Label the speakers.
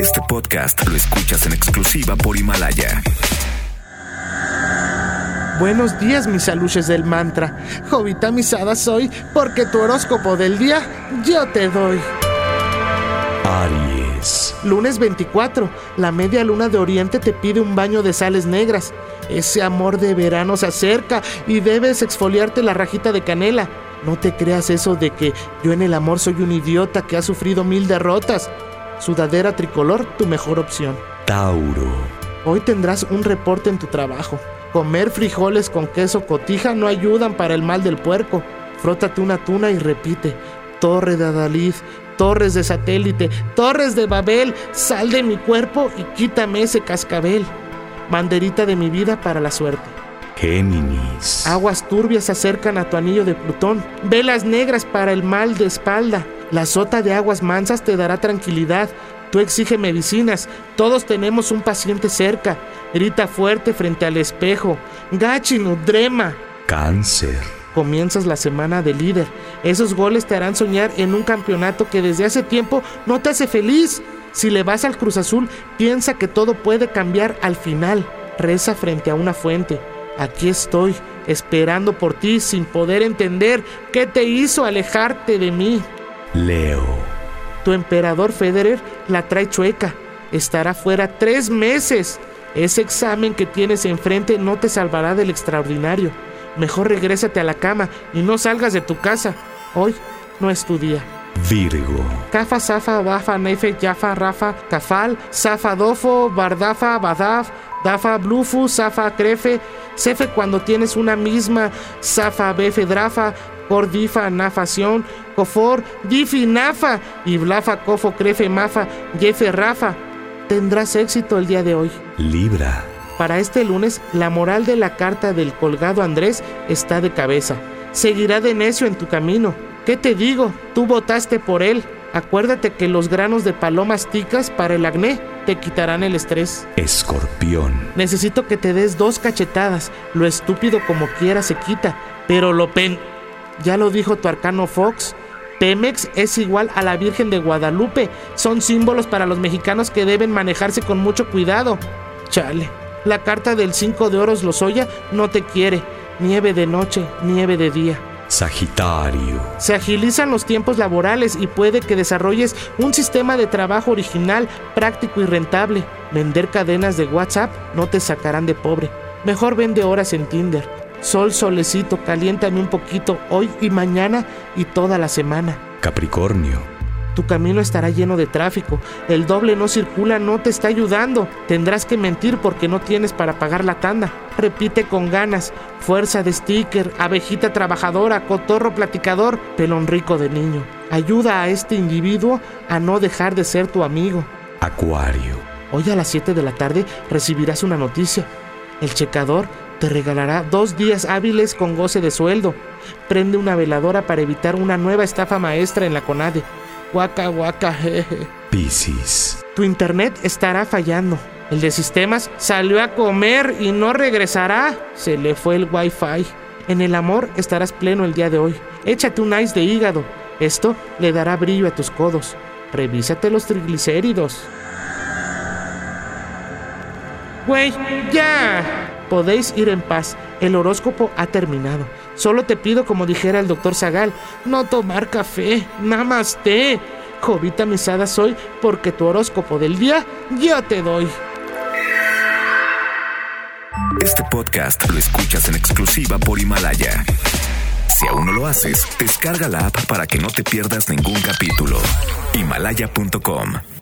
Speaker 1: Este podcast lo escuchas en exclusiva por Himalaya.
Speaker 2: Buenos días, mis aluches del mantra. Jovita misada soy, porque tu horóscopo del día yo te doy.
Speaker 3: Aries.
Speaker 2: Lunes 24. La media luna de Oriente te pide un baño de sales negras. Ese amor de verano se acerca y debes exfoliarte la rajita de canela. No te creas eso de que yo en el amor soy un idiota que ha sufrido mil derrotas. Sudadera tricolor, tu mejor opción.
Speaker 3: Tauro.
Speaker 2: Hoy tendrás un reporte en tu trabajo. Comer frijoles con queso cotija no ayudan para el mal del puerco. Frótate una tuna y repite. Torre de Adalid, torres de satélite, torres de Babel, sal de mi cuerpo y quítame ese cascabel. Banderita de mi vida para la suerte.
Speaker 3: Géminis.
Speaker 2: Aguas turbias se acercan a tu anillo de Plutón. Velas negras para el mal de espalda. La sota de aguas mansas te dará tranquilidad. Tú exige medicinas. Todos tenemos un paciente cerca. Grita fuerte frente al espejo. Gachinu, drema.
Speaker 3: Cáncer.
Speaker 2: Comienzas la semana de líder. Esos goles te harán soñar en un campeonato que desde hace tiempo no te hace feliz. Si le vas al Cruz Azul, piensa que todo puede cambiar al final. Reza frente a una fuente. Aquí estoy, esperando por ti sin poder entender qué te hizo alejarte de mí.
Speaker 3: Leo.
Speaker 2: Tu emperador Federer la trae chueca. Estará fuera tres meses. Ese examen que tienes enfrente no te salvará del extraordinario. Mejor regrésate a la cama y no salgas de tu casa. Hoy no es tu día.
Speaker 3: Virgo.
Speaker 2: Cafa, Safa, Bafa, Nefe, Yafa, Rafa, Cafal, Safa, Dofo, Bardafa, Badaf, Dafa, Blufu, Safa, Crefe, Cefe cuando tienes una misma, Safa, Befe, Drafa, Cordifa, Nafación, Cofor, Difi, Nafa, y Blafa, Cofo, Crefe, Mafa, Jefe, Rafa. Tendrás éxito el día de hoy.
Speaker 3: Libra.
Speaker 2: Para este lunes, la moral de la carta del colgado Andrés está de cabeza. Seguirá de necio en tu camino. ¿Qué te digo? Tú votaste por él. Acuérdate que los granos de palomas ticas para el acné te quitarán el estrés.
Speaker 3: Escorpión.
Speaker 2: Necesito que te des dos cachetadas. Lo estúpido como quiera se quita, pero lo pen... Ya lo dijo tu arcano Fox. Pemex es igual a la Virgen de Guadalupe. Son símbolos para los mexicanos que deben manejarse con mucho cuidado. Chale. La carta del 5 de oros Lozoya no te quiere. Nieve de noche, nieve de día.
Speaker 3: Sagitario.
Speaker 2: Se agilizan los tiempos laborales y puede que desarrolles un sistema de trabajo original, práctico y rentable. Vender cadenas de WhatsApp no te sacarán de pobre. Mejor vende horas en Tinder. Sol, solecito, caliéntame un poquito hoy y mañana y toda la semana.
Speaker 3: Capricornio.
Speaker 2: Tu camino estará lleno de tráfico. El doble no circula, no te está ayudando. Tendrás que mentir porque no tienes para pagar la tanda. Repite con ganas. Fuerza de sticker, abejita trabajadora, cotorro platicador, pelón rico de niño. Ayuda a este individuo a no dejar de ser tu amigo.
Speaker 3: Acuario.
Speaker 2: Hoy a las 7 de la tarde recibirás una noticia. El checador te regalará dos días hábiles con goce de sueldo. Prende una veladora para evitar una nueva estafa maestra en la CONADE. Guaca, guaca, jeje.
Speaker 3: Piscis.
Speaker 2: Tu internet estará fallando. El de sistemas salió a comer y no regresará. Se le fue el wifi. En el amor estarás pleno el día de hoy. Échate un ice de hígado. Esto le dará brillo a tus codos. Revísate los triglicéridos. Güey, ya. Podéis ir en paz. El horóscopo ha terminado. Solo te pido, como dijera el doctor Zagal, no tomar café. Namaste. Jovita misada soy porque tu horóscopo del día yo te doy.
Speaker 1: Este podcast lo escuchas en exclusiva por Himalaya. Si aún no lo haces, descarga la app para que no te pierdas ningún capítulo. Himalaya.com